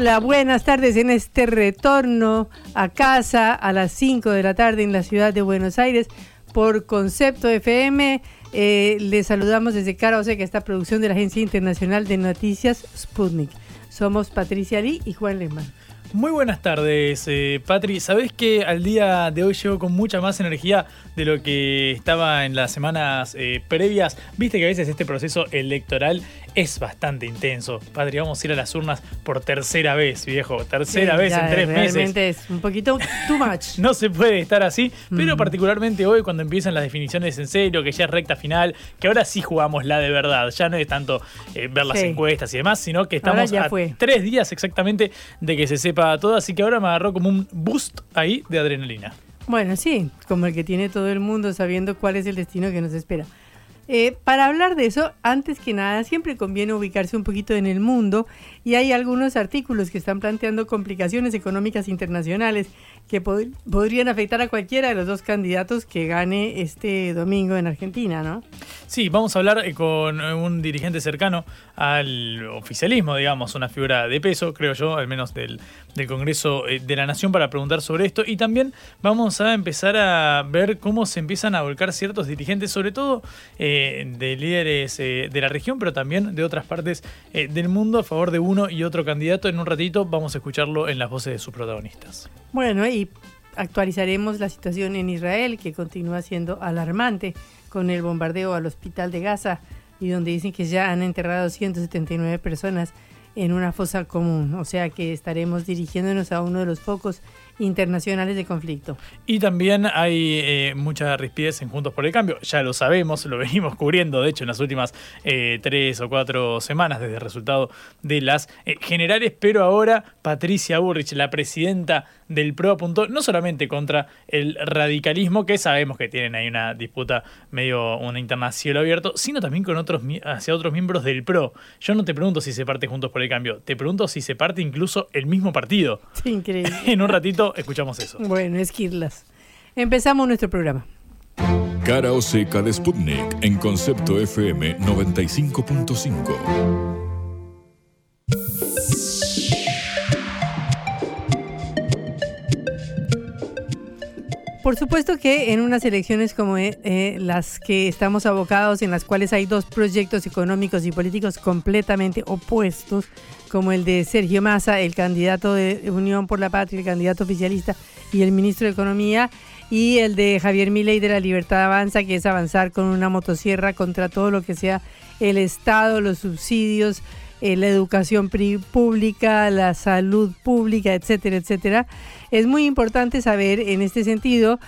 Hola, buenas tardes en este retorno a casa a las 5 de la tarde en la ciudad de Buenos Aires por Concepto FM. Eh, les saludamos desde Cara que esta producción de la Agencia Internacional de Noticias Sputnik. Somos Patricia Lee y Juan Lehmann. Muy buenas tardes, eh, Patri. Sabés que al día de hoy llego con mucha más energía de lo que estaba en las semanas eh, previas. Viste que a veces este proceso electoral es bastante intenso. Patri, vamos a ir a las urnas por tercera vez, viejo. Tercera vez en tres meses. Realmente es un poquito too much. no se puede estar así, pero particularmente hoy cuando empiezan las definiciones en serio, que ya es recta final, que ahora sí jugamos la de verdad. Ya no es tanto eh, ver las encuestas y demás, sino que estamos a tres días exactamente de que se sepa todo, así que ahora me agarró como un boost ahí de adrenalina. Bueno, sí, como el que tiene todo el mundo sabiendo cuál es el destino que nos espera. Eh, para hablar de eso, antes que nada, siempre conviene ubicarse un poquito en el mundo y hay algunos artículos que están planteando complicaciones económicas internacionales que podrían afectar a cualquiera de los dos candidatos que gane este domingo en Argentina, ¿no? Sí, vamos a hablar eh, con un dirigente cercano al oficialismo, digamos, una figura de peso, creo yo, al menos del, Congreso eh, de la Nación, para preguntar sobre esto. Y también vamos a empezar a ver cómo se empiezan a volcar ciertos dirigentes, sobre todo eh, de líderes de la región, pero también de otras partes del mundo, a favor de uno y otro candidato. En un ratito vamos a escucharlo en las voces de sus protagonistas. Bueno, y actualizaremos la situación en Israel, que continúa siendo alarmante con el bombardeo al hospital de Gaza y donde dicen que ya han enterrado 179 personas en una fosa común. O sea que estaremos dirigiéndonos a uno de los focos internacionales de conflicto. Y también hay eh, mucha rispidez en Juntos por el Cambio, ya lo sabemos, lo venimos cubriendo, de hecho, en las últimas eh, tres o cuatro semanas desde el resultado de las eh, generales, pero ahora Patricia Burrich, la presidenta del PRO, apuntó no solamente contra el radicalismo, que sabemos que tienen ahí una disputa medio una interna cielo abierto, sino también con otros hacia otros miembros del PRO. Yo no te pregunto si se parte Juntos por el Cambio, te pregunto si se parte incluso el mismo partido. increíble. en un ratito escuchamos eso. Bueno, esquirlas. Empezamos nuestro programa. Cara o seca de Sputnik en concepto FM 95.5. Por supuesto que en unas elecciones como eh, eh, las que estamos abocados, en las cuales hay dos proyectos económicos y políticos completamente opuestos, como el de Sergio Massa, el candidato de Unión por la Patria, el candidato oficialista y el ministro de Economía, y el de Javier Milei de la Libertad Avanza, que es avanzar con una motosierra contra todo lo que sea el Estado, los subsidios, eh, la educación pública, la salud pública, etcétera, etcétera. Es muy importante saber en este sentido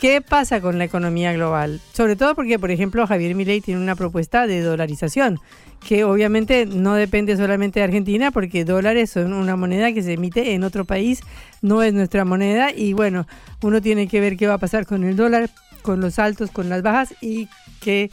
qué pasa con la economía global, sobre todo porque, por ejemplo, Javier Milei tiene una propuesta de dolarización, que obviamente no depende solamente de Argentina, porque dólares son una moneda que se emite en otro país, no es nuestra moneda, y bueno, uno tiene que ver qué va a pasar con el dólar con los altos, con las bajas y qué,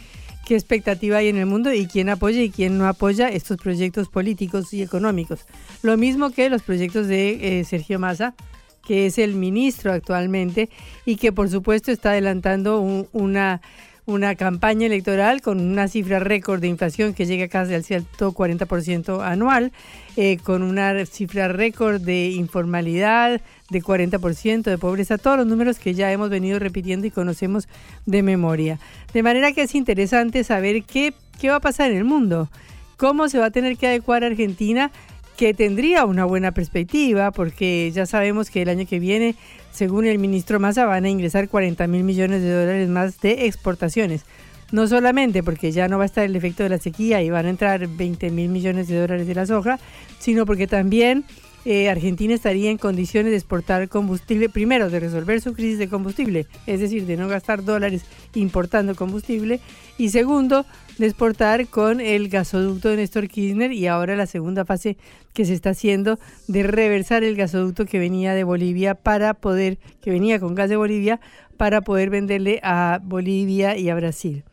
qué expectativa hay en el mundo y quién apoya y quién no apoya estos proyectos políticos y económicos. Lo mismo que los proyectos de eh, Sergio Massa, que es el ministro actualmente y que por supuesto está adelantando una una campaña electoral con una cifra récord de inflación que llega casi al 140% anual, eh, con una cifra récord de informalidad de 40% de pobreza, todos los números que ya hemos venido repitiendo y conocemos de memoria. De manera que es interesante saber qué, qué va a pasar en el mundo, cómo se va a tener que adecuar Argentina que tendría una buena perspectiva, porque ya sabemos que el año que viene, según el ministro Massa, van a ingresar 40 mil millones de dólares más de exportaciones. No solamente porque ya no va a estar el efecto de la sequía y van a entrar 20 mil millones de dólares de la soja, sino porque también eh, Argentina estaría en condiciones de exportar combustible, primero de resolver su crisis de combustible, es decir, de no gastar dólares importando combustible, y segundo, de exportar con el gasoducto de Néstor Kirchner y ahora la segunda fase que se está haciendo de reversar el gasoducto que venía de Bolivia para poder, que venía con gas de Bolivia, para poder venderle a Bolivia y a Brasil.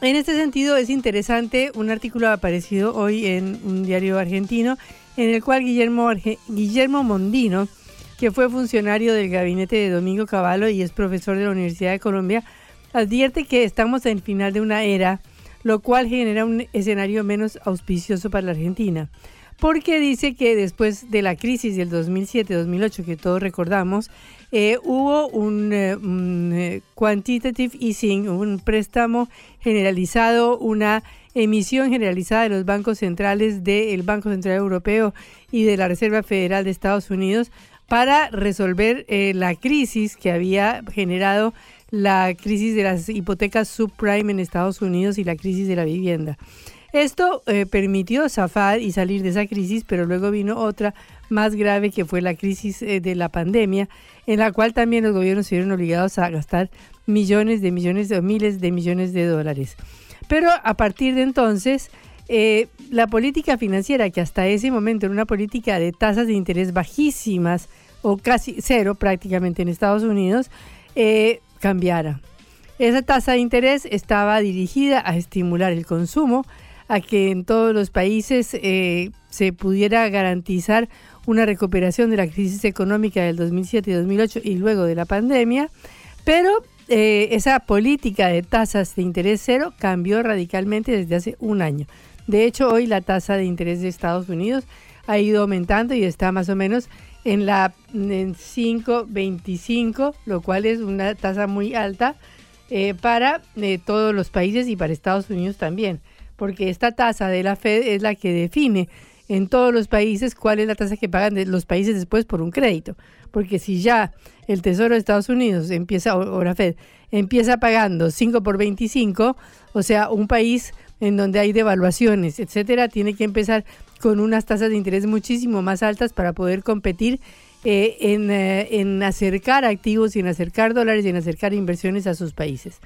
En este sentido es interesante un artículo aparecido hoy en un diario argentino en el cual Guillermo, Guillermo Mondino, que fue funcionario del gabinete de Domingo Cavallo y es profesor de la Universidad de Colombia, advierte que estamos en el final de una era, lo cual genera un escenario menos auspicioso para la Argentina. Porque dice que después de la crisis del 2007-2008 que todos recordamos, eh, hubo un, eh, eh, quantitative easing, un préstamo generalizado, una emisión generalizada de los bancos centrales del Banco Central Europeo y de la Reserva Federal de Estados Unidos para resolver la crisis que había generado la crisis de las hipotecas subprime en Estados Unidos y la crisis de la vivienda. Esto eh, permitió zafar y salir de esa crisis, pero luego vino otra más grave que fue la crisis eh, de la pandemia, en la cual también los gobiernos se vieron obligados a gastar millones de millones o miles de millones de dólares. Pero a partir de entonces, eh, la política financiera, que hasta ese momento era una política de tasas de interés bajísimas o casi cero prácticamente en Estados Unidos, cambiara. Esa tasa de interés estaba dirigida a estimular el consumo, a que en todos los países eh, se pudiera garantizar una recuperación de la crisis económica del 2007 y 2008 y luego de la pandemia, pero eh, esa política de tasas de interés cero cambió radicalmente desde hace un año. De hecho, hoy la tasa de interés de Estados Unidos ha ido aumentando y está más o menos en la en 5.25, lo cual es una tasa muy alta eh, para eh, todos los países y para Estados Unidos también, porque esta tasa de la Fed es la que define en todos los países cuál es la tasa que pagan los países después por un crédito, porque si ya el Tesoro de Estados Unidos empieza, o la Fed, empieza pagando 5 por 25, o sea, un país en donde hay devaluaciones, etcétera, tiene que empezar con unas tasas de interés muchísimo más altas para poder competir eh, eh, en, acercar activos y en acercar dólares y en acercar inversiones a sus países.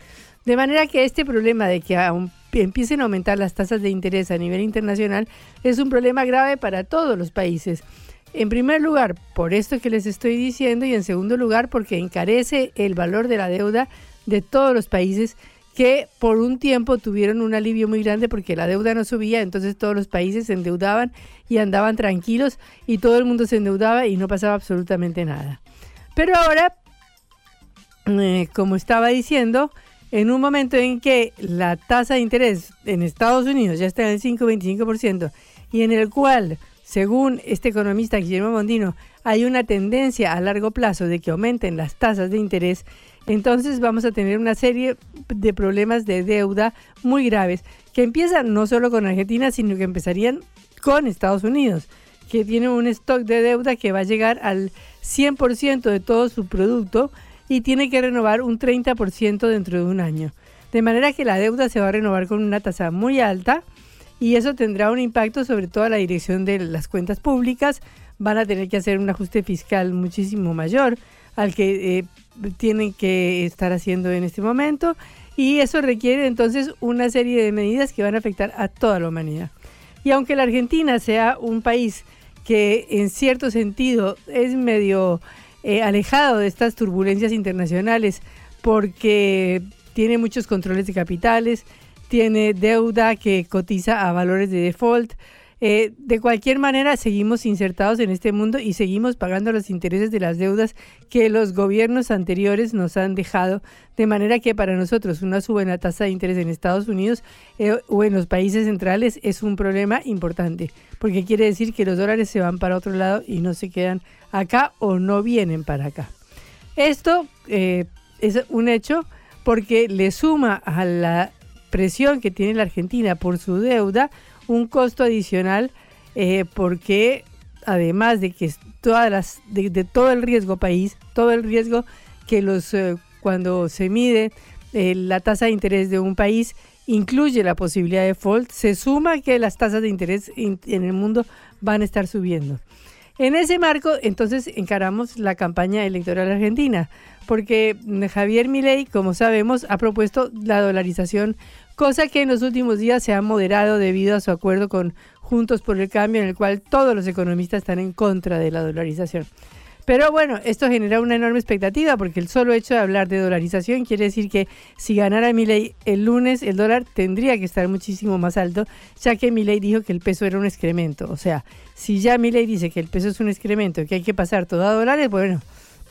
De manera que este problema de que empiecen a aumentar las tasas de interés a nivel internacional es un problema grave para todos los países. En primer lugar, por esto que les estoy diciendo, y en segundo lugar, porque encarece el valor de la deuda de todos los países que por un tiempo tuvieron un alivio muy grande porque la deuda no subía, entonces todos los países se endeudaban y andaban tranquilos y todo el mundo se endeudaba y no pasaba absolutamente nada. Pero ahora, eh, como estaba diciendo, en un momento en que la tasa de interés en Estados Unidos ya está en el 5,25% y en el cual, según este economista Guillermo Mondino, hay una tendencia a largo plazo de que aumenten las tasas de interés, entonces vamos a tener una serie de problemas de deuda muy graves que empiezan no solo con Argentina, sino que empezarían con Estados Unidos, que tiene un stock de deuda que va a llegar al 100% de todo su producto y tiene que renovar un 30% dentro de un año. De manera que la deuda se va a renovar con una tasa muy alta y eso tendrá un impacto sobre toda la dirección de las cuentas públicas. Van a tener que hacer un ajuste fiscal muchísimo mayor al que eh, tienen que estar haciendo en este momento y eso requiere entonces una serie de medidas que van a afectar a toda la humanidad. Y aunque la Argentina sea un país que en cierto sentido es medio eh, alejado de estas turbulencias internacionales porque tiene muchos controles de capitales, tiene deuda que cotiza a valores de default. Eh, de cualquier manera, seguimos insertados en este mundo y seguimos pagando los intereses de las deudas que los gobiernos anteriores nos han dejado, de manera que para nosotros una suba en la tasa de interés en Estados Unidos eh, o en los países centrales es un problema importante, porque quiere decir que los dólares se van para otro lado y no se quedan acá o no vienen para acá. Esto eh, es un hecho porque le suma a la presión que tiene la Argentina por su deuda un costo adicional eh, porque además de que todas las de, todo el riesgo país, todo el riesgo que los eh, cuando se mide eh, la tasa de interés de un país incluye la posibilidad de default, se suma que las tasas de interés en el mundo van a estar subiendo. En ese marco, entonces, encaramos la campaña electoral argentina, porque Javier Milei, como sabemos, ha propuesto la dolarización, cosa que en los últimos días se ha moderado debido a su acuerdo con Juntos por el Cambio, en el cual todos los economistas están en contra de la dolarización. Pero bueno, esto genera una enorme expectativa porque el solo hecho de hablar de dolarización quiere decir que si ganara Milei el lunes, el dólar tendría que estar muchísimo más alto, ya que Milei dijo que el peso era un excremento. O sea, si ya Milei dice que el peso es un excremento, que hay que pasar todo a dólares, bueno,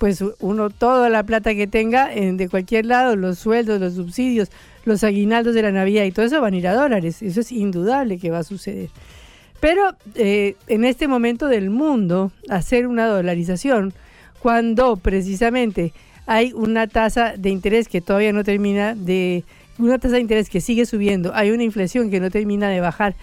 pues uno toda la plata que tenga de cualquier lado, los sueldos, los subsidios, los aguinaldos de la Navidad y todo eso van a ir a dólares. Eso es indudable que va a suceder. Pero eh, en este momento del mundo, hacer una dolarización, cuando precisamente hay una tasa de interés que todavía no termina de, una tasa de interés que sigue subiendo, hay una inflación que no termina de bajar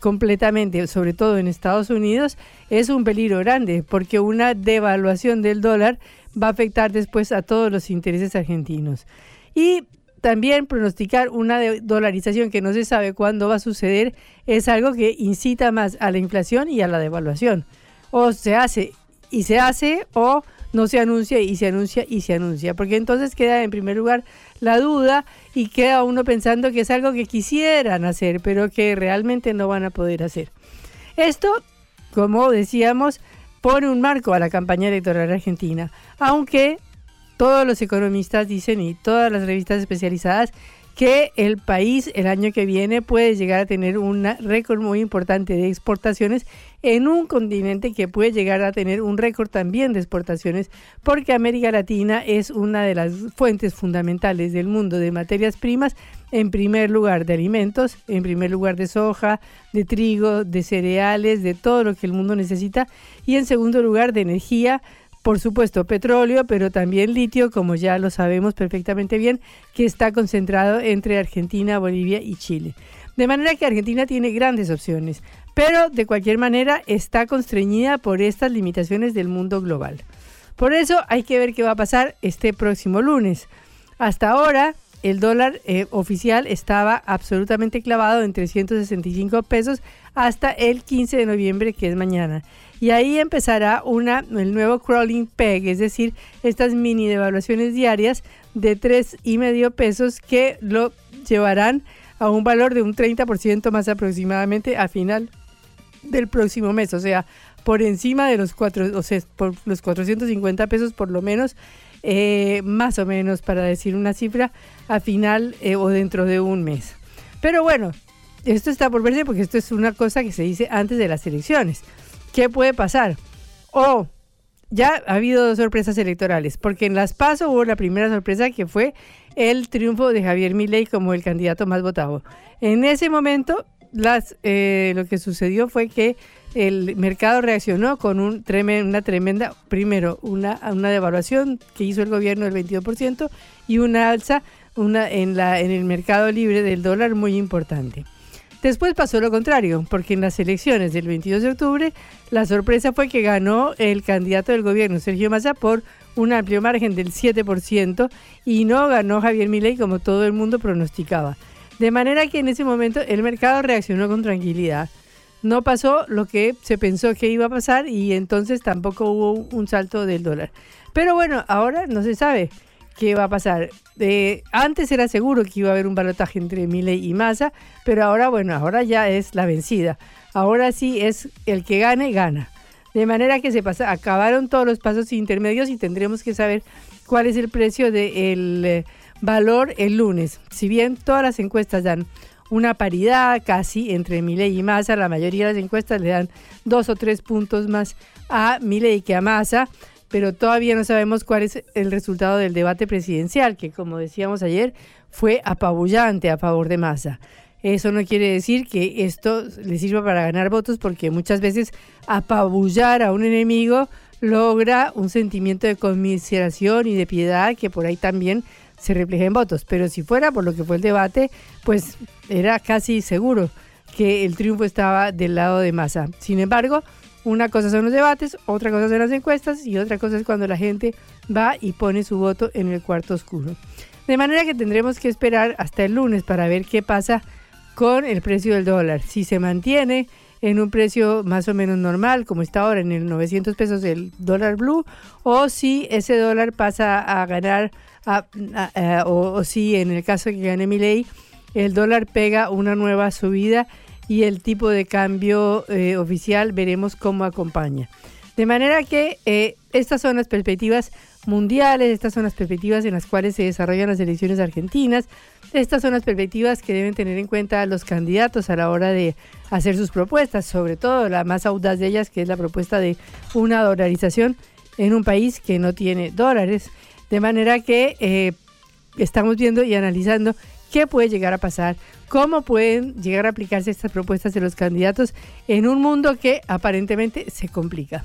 completamente, sobre todo en Estados Unidos, es un peligro grande, porque una devaluación del dólar va a afectar después a todos los intereses argentinos. Y también pronosticar una dolarización que no se sabe cuándo va a suceder es algo que incita más a la inflación y a la devaluación. O se hace y se hace o no se anuncia y se anuncia y se anuncia. Porque entonces queda en primer lugar la duda y queda uno pensando que es algo que quisieran hacer, pero que realmente no van a poder hacer. Esto, como decíamos, pone un marco a la campaña electoral argentina, aunque todos los economistas dicen y todas las revistas especializadas que el país el año que viene puede llegar a tener un récord muy importante de exportaciones en un continente que puede llegar a tener un récord también de exportaciones porque América Latina es una de las fuentes fundamentales del mundo de materias primas, en primer lugar de alimentos, en primer lugar de soja, de trigo, de cereales, de todo lo que el mundo necesita y en segundo lugar de energía, por supuesto, petróleo, pero también litio, como ya lo sabemos perfectamente bien, que está concentrado entre Argentina, Bolivia y Chile. De manera que Argentina tiene grandes opciones, pero de cualquier manera está constreñida por estas limitaciones del mundo global. Por eso hay que ver qué va a pasar este próximo lunes. Hasta ahora, el dólar eh, oficial estaba absolutamente clavado en 365 pesos hasta el 15 de noviembre, que es mañana. Y ahí empezará una, el nuevo crawling peg, es decir, estas mini devaluaciones diarias de tres y medio pesos que lo llevarán a un valor de un 30% más aproximadamente a final del próximo mes, o sea, por encima de los cuatro, o sea, por los 450 pesos por lo menos, eh, más o menos para decir una cifra, a final eh, o dentro de un mes. Pero bueno, esto está por verse porque esto es una cosa que se dice antes de las elecciones. ¿Qué puede pasar? O ya ha habido dos sorpresas electorales, porque en Las PASO hubo la primera sorpresa que fue el triunfo de Javier Milei como el candidato más votado. En ese momento, eh, lo que sucedió fue que el mercado reaccionó con un una tremenda, primero, una, devaluación que hizo el gobierno del 22% y una alza en, en el mercado libre del dólar muy importante. Después pasó lo contrario, porque en las elecciones del 22 de octubre la sorpresa fue que ganó el candidato del gobierno, Sergio Massa, por un amplio margen del 7% y no ganó Javier Milei como todo el mundo pronosticaba. De manera que en ese momento el mercado reaccionó con tranquilidad. No pasó lo que se pensó que iba a pasar y entonces tampoco hubo un salto del dólar. Pero bueno, ahora no se sabe qué va a pasar. Eh, antes era seguro que iba a haber un balotaje entre Milei y Massa, pero ahora, bueno, ahora ya es la vencida. Ahora sí es el que gane, gana. De manera que se pasa, acabaron todos los pasos intermedios y tendremos que saber cuál es el precio del eh, valor el lunes. Si bien todas las encuestas dan una paridad casi entre Milei y Massa, la mayoría de las encuestas le dan dos o tres puntos más a Milei que a Massa, pero todavía no sabemos cuál es el resultado del debate presidencial, que como decíamos ayer, fue apabullante a favor de Massa. Eso no quiere decir que esto le sirva para ganar votos, porque muchas veces apabullar a un enemigo logra un sentimiento de conmiseración y de piedad que por ahí también se refleja en votos. Pero si fuera por lo que fue el debate, pues era casi seguro que el triunfo estaba del lado de Massa. Sin embargo, una cosa son los debates, otra cosa son las encuestas y otra cosa es cuando la gente va y pone su voto en el cuarto oscuro. De manera que tendremos que esperar hasta el lunes para ver qué pasa con el precio del dólar. Si se mantiene en un precio más o menos normal, como está ahora en el 900 pesos el dólar blue, o si ese dólar pasa a ganar, o, si en el caso que gane mi ley, el dólar pega una nueva subida y el tipo de cambio eh, oficial veremos cómo acompaña. De manera que eh, estas son las perspectivas mundiales, estas son las perspectivas en las cuales se desarrollan las elecciones argentinas, estas son las perspectivas que deben tener en cuenta los candidatos a la hora de hacer sus propuestas, sobre todo la más audaz de ellas, que es la propuesta de una dolarización en un país que no tiene dólares. De manera que eh, estamos viendo y analizando qué puede llegar a pasar, cómo pueden llegar a aplicarse estas propuestas de los candidatos en un mundo que aparentemente se complica.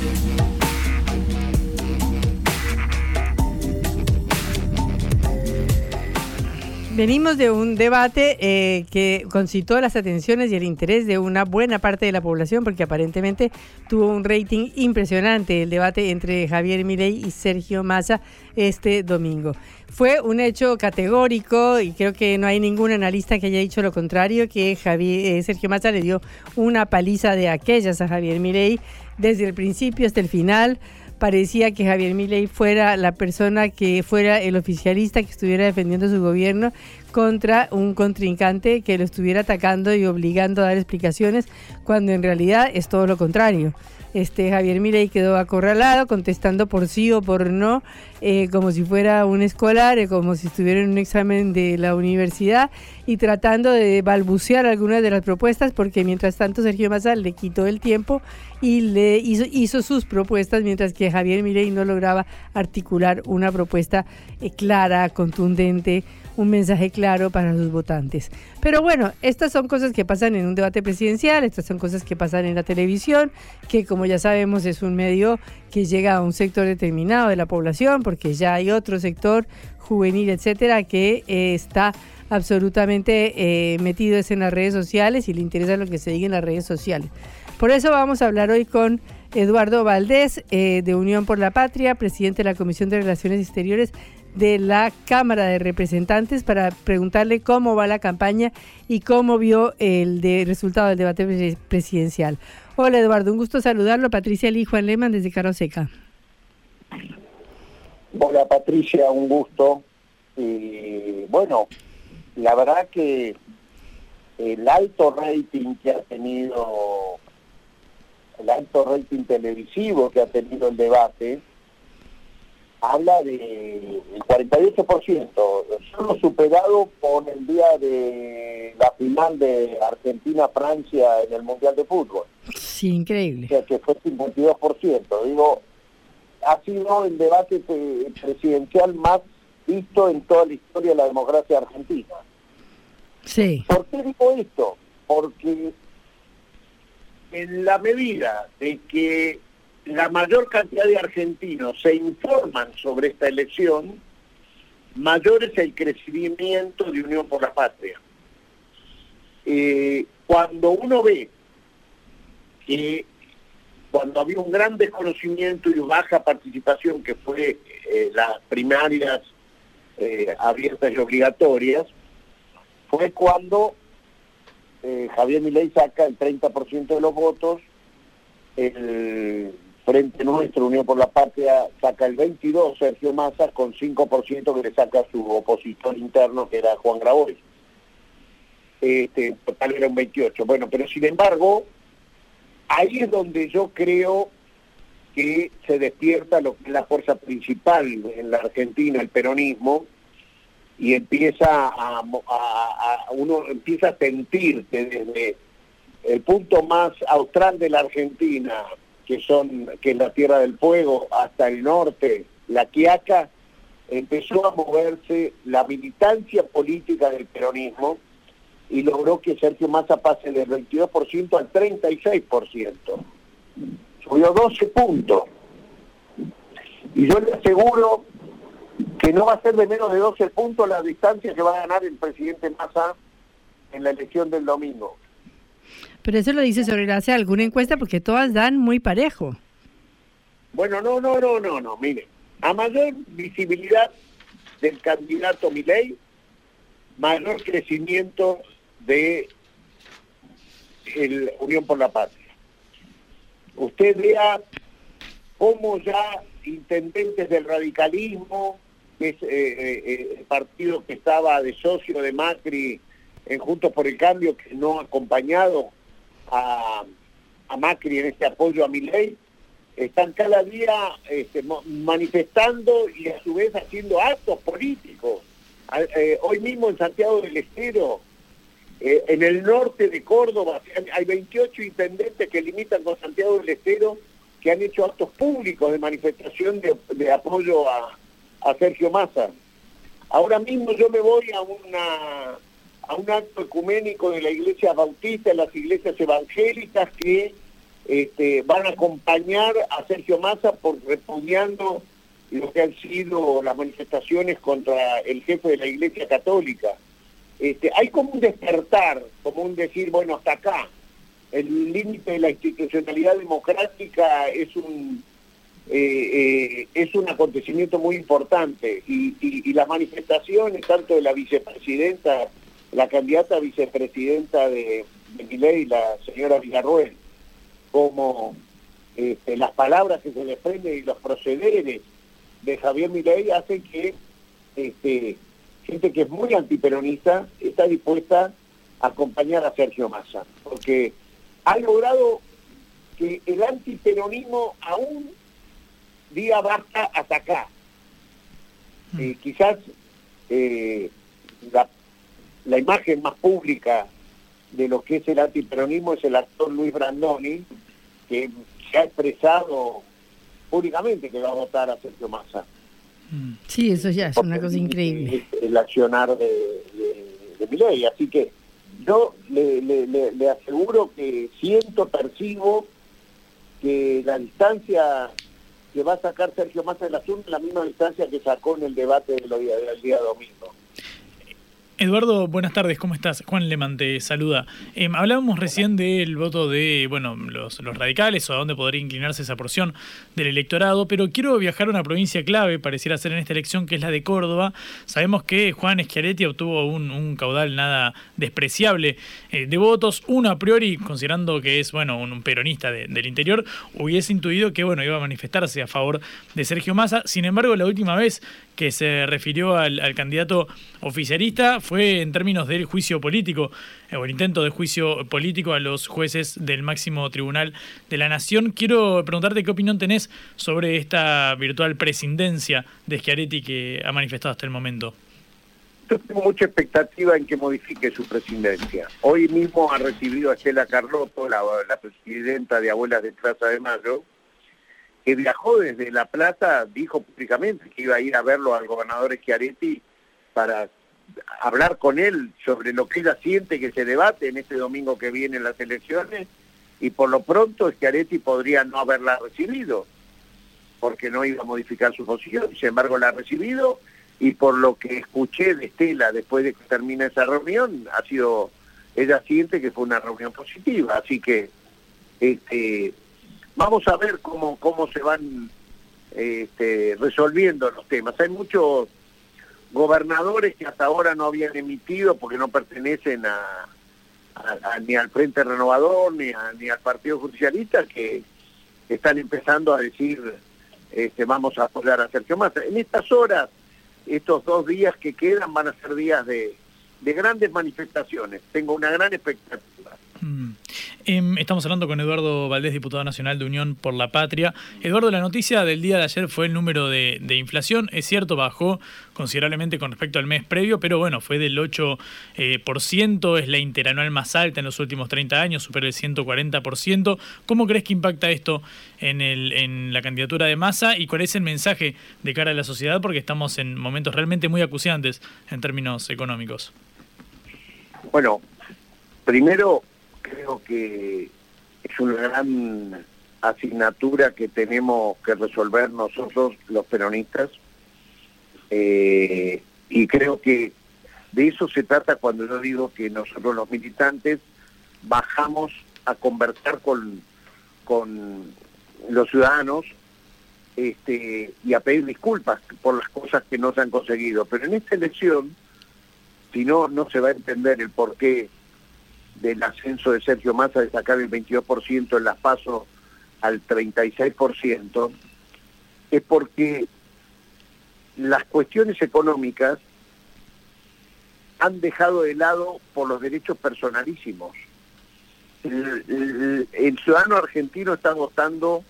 Venimos de un debate eh, que concitó las atenciones y el interés de una buena parte de la población porque aparentemente tuvo un rating impresionante el debate entre Javier Milei y Sergio Massa este domingo. Fue un hecho categórico y creo que no hay ningún analista que haya dicho lo contrario, que eh, Sergio Massa le dio una paliza de aquellas a Javier Milei desde el principio hasta el final parecía que Javier Milei fuera la persona que fuera el oficialista que estuviera defendiendo su gobierno contra un contrincante que lo estuviera atacando y obligando a dar explicaciones, cuando en realidad es todo lo contrario. Este Javier Milei quedó acorralado, contestando por sí o por no, eh, como si fuera un escolar, eh, como si estuviera en un examen de la universidad y tratando de balbucear algunas de las propuestas, porque mientras tanto Sergio Massa le quitó el tiempo y le hizo, hizo sus propuestas, mientras que Javier Milei no lograba articular una propuesta eh, clara, contundente, un mensaje claro para sus votantes. Pero bueno, estas son cosas que pasan en un debate presidencial, estas son cosas que pasan en la televisión, que como ya sabemos es un medio que llega a un sector determinado de la población, porque ya hay otro sector juvenil, etcétera, que eh, está absolutamente eh, metido en las redes sociales y le interesa lo que se diga en las redes sociales. Por eso vamos a hablar hoy con Eduardo Valdés, eh, de Unión por la Patria, presidente de la Comisión de Relaciones Exteriores de la Cámara de Representantes para preguntarle cómo va la campaña y cómo vio el de resultado del debate presidencial. Hola Eduardo, un gusto saludarlo. Patricia Lee, Juan Lehmann desde Caroseca. Hola Patricia, un gusto. Y bueno, la verdad que el alto rating que ha tenido, el alto rating televisivo que ha tenido el debate, habla de el 48%, solo superado por el día de la final de Argentina-Francia en el Mundial de Fútbol. Sí, increíble. O sea, que fue 52%. Digo, ha sido el debate presidencial más visto en toda la historia de la democracia argentina. Sí. ¿Por qué digo esto? Porque en la medida de que la mayor cantidad de argentinos se informan sobre esta elección, mayor es el crecimiento de Unión por la Patria. Eh, cuando uno ve que cuando había un gran desconocimiento y baja participación, que fue eh, las primarias eh, abiertas y obligatorias, fue cuando Javier Milei saca el 30% de los votos, el Frente Nuestro, Unión por la Patria, saca el 22, Sergio Massa, con 5% que le saca su opositor interno, que era Juan Grabois. Este, total era un 28. Bueno, pero sin embargo, ahí es donde yo creo que se despierta lo que es la fuerza principal en la Argentina, el peronismo, y empieza a, uno empieza a sentir que desde el punto más austral de la Argentina, que son que es la Tierra del Fuego, hasta el norte, la Quiaca, empezó a moverse la militancia política del peronismo y logró que Sergio Massa pase del 22% al 36%. Subió 12 puntos. Y yo le aseguro que no va a ser de menos de 12 puntos la distancia que va a ganar el presidente Massa en la elección del domingo. Pero eso lo dice sobre la hace alguna encuesta porque todas dan muy parejo. Bueno, no, no, no, no, no, mire, a mayor visibilidad del candidato Milei, mayor crecimiento de el Unión por la Patria. Usted vea cómo ya intendentes del radicalismo, que es eh, eh, eh, el partido que estaba de socio de Macri en Juntos por el Cambio, que no acompañado a, Macri en este apoyo a mi ley, están cada día este, manifestando y a su vez haciendo actos políticos. hoy mismo en Santiago del Estero, en el norte de Córdoba, hay 28 intendentes que limitan con Santiago del Estero que han hecho actos públicos de manifestación de apoyo a, a Sergio Massa. Ahora mismo yo me voy a una a un acto ecuménico de la Iglesia Bautista, las iglesias evangélicas que este, van a acompañar a Sergio Massa por repudiando lo que han sido las manifestaciones contra el jefe de la Iglesia Católica. Este, hay como un despertar, como un decir, bueno, hasta acá. El límite de la institucionalidad democrática es un eh, eh, es un acontecimiento muy importante y, las manifestaciones tanto de la vicepresidenta, la candidata vicepresidenta de, de Miley, la señora Villarruel, como este, las palabras que se desprenden y los procederes de Javier Milei hacen que este, gente que es muy antiperonista está dispuesta a acompañar a Sergio Massa, porque ha logrado que el antiperonismo aún día basta hasta acá. Mm. Eh, quizás eh, la, la, imagen más pública de lo que es el antiperonismo es el actor Luis Brandoni, que se ha expresado públicamente que va a votar a Sergio Massa. Mm. Sí, eso ya es una cosa increíble. El, accionar de, de, de Así que yo le, le, le aseguro que siento, percibo que la distancia que va a sacar Sergio Massa del asunto en la misma distancia que sacó en el debate del día, del día domingo. Eduardo, buenas tardes, ¿cómo estás? Juan Leman te saluda. Em, hablábamos recién del voto de bueno, los, radicales o a dónde podría inclinarse esa porción del electorado, pero quiero viajar a una provincia clave, pareciera ser en esta elección, que es la de Córdoba. Sabemos que Juan Schiaretti obtuvo un, caudal nada despreciable eh, de votos. Uno a priori, considerando que es bueno un, peronista del interior, hubiese intuido que bueno iba a manifestarse a favor de Sergio Massa. Sin embargo, la última vez que se refirió al, candidato oficialista fue en términos del juicio político, eh, o el intento de juicio político a los jueces del máximo tribunal de la Nación. Quiero preguntarte qué opinión tenés sobre esta virtual presidencia de Schiaretti que ha manifestado hasta el momento. Yo tengo mucha expectativa en que modifique su presidencia. Hoy mismo ha recibido a Estela Carlotto, la, presidenta de Abuelas de Plaza de Mayo, que viajó desde La Plata, dijo públicamente que iba a ir a verlo al gobernador Schiaretti para hablar con él sobre lo que ella siente que se debate en este domingo que viene en las elecciones y por lo pronto Schiaretti podría no haberla recibido porque no iba a modificar su posición, sin embargo la ha recibido y por lo que escuché de Estela después de que termine esa reunión, ha sido, ella siente que fue una reunión positiva, así que este, vamos a ver cómo, cómo se van este, resolviendo los temas. Hay muchos gobernadores que hasta ahora no habían emitido porque no pertenecen ni al Frente Renovador ni, ni al Partido Judicialista que están empezando a decir este, vamos a apoyar a Sergio Massa. En estas horas, estos dos días que quedan van a ser días de grandes manifestaciones. Tengo una gran expectativa. Mm. Em, estamos hablando con Eduardo Valdés, diputado nacional de Unión por la Patria. Eduardo, la noticia del día de ayer fue el número de, inflación. Es cierto, bajó considerablemente con respecto al mes previo, pero bueno, fue del 8%, eh, por ciento, es la interanual más alta en los últimos 30 años, supera el 140%. ¿Cómo crees que impacta esto en, el, en la candidatura de masa y cuál es el mensaje de cara a la sociedad? Porque estamos en momentos realmente muy acuciantes en términos económicos. Bueno, primero creo que es una gran asignatura que tenemos que resolver nosotros los peronistas eh, y creo que de eso se trata cuando yo digo que nosotros los militantes bajamos a conversar con, con los ciudadanos este, y a pedir disculpas por las cosas que no se han conseguido. Pero en esta elección, si no, no se va a entender el por qué del ascenso de Sergio Massa de sacar el 22% en las pasos al 36%, es porque las cuestiones económicas han dejado de lado por los derechos personalísimos. El, ciudadano argentino está votando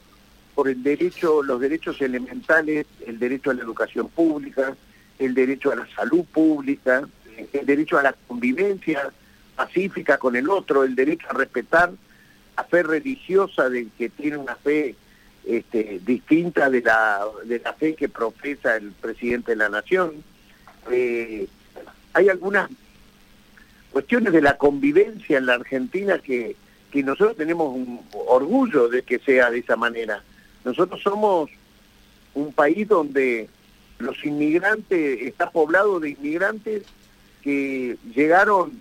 por el derecho, los derechos elementales, el derecho a la educación pública, el derecho a la salud pública, el derecho a la convivencia pacífica con el otro, el derecho a respetar la fe religiosa del que tiene una fe este, distinta de la, de la fe que profesa el presidente de la nación. Eh, hay algunas cuestiones de la convivencia en la Argentina que, que nosotros tenemos un orgullo de que sea de esa manera. Nosotros somos un país donde los inmigrantes, está poblado de inmigrantes que llegaron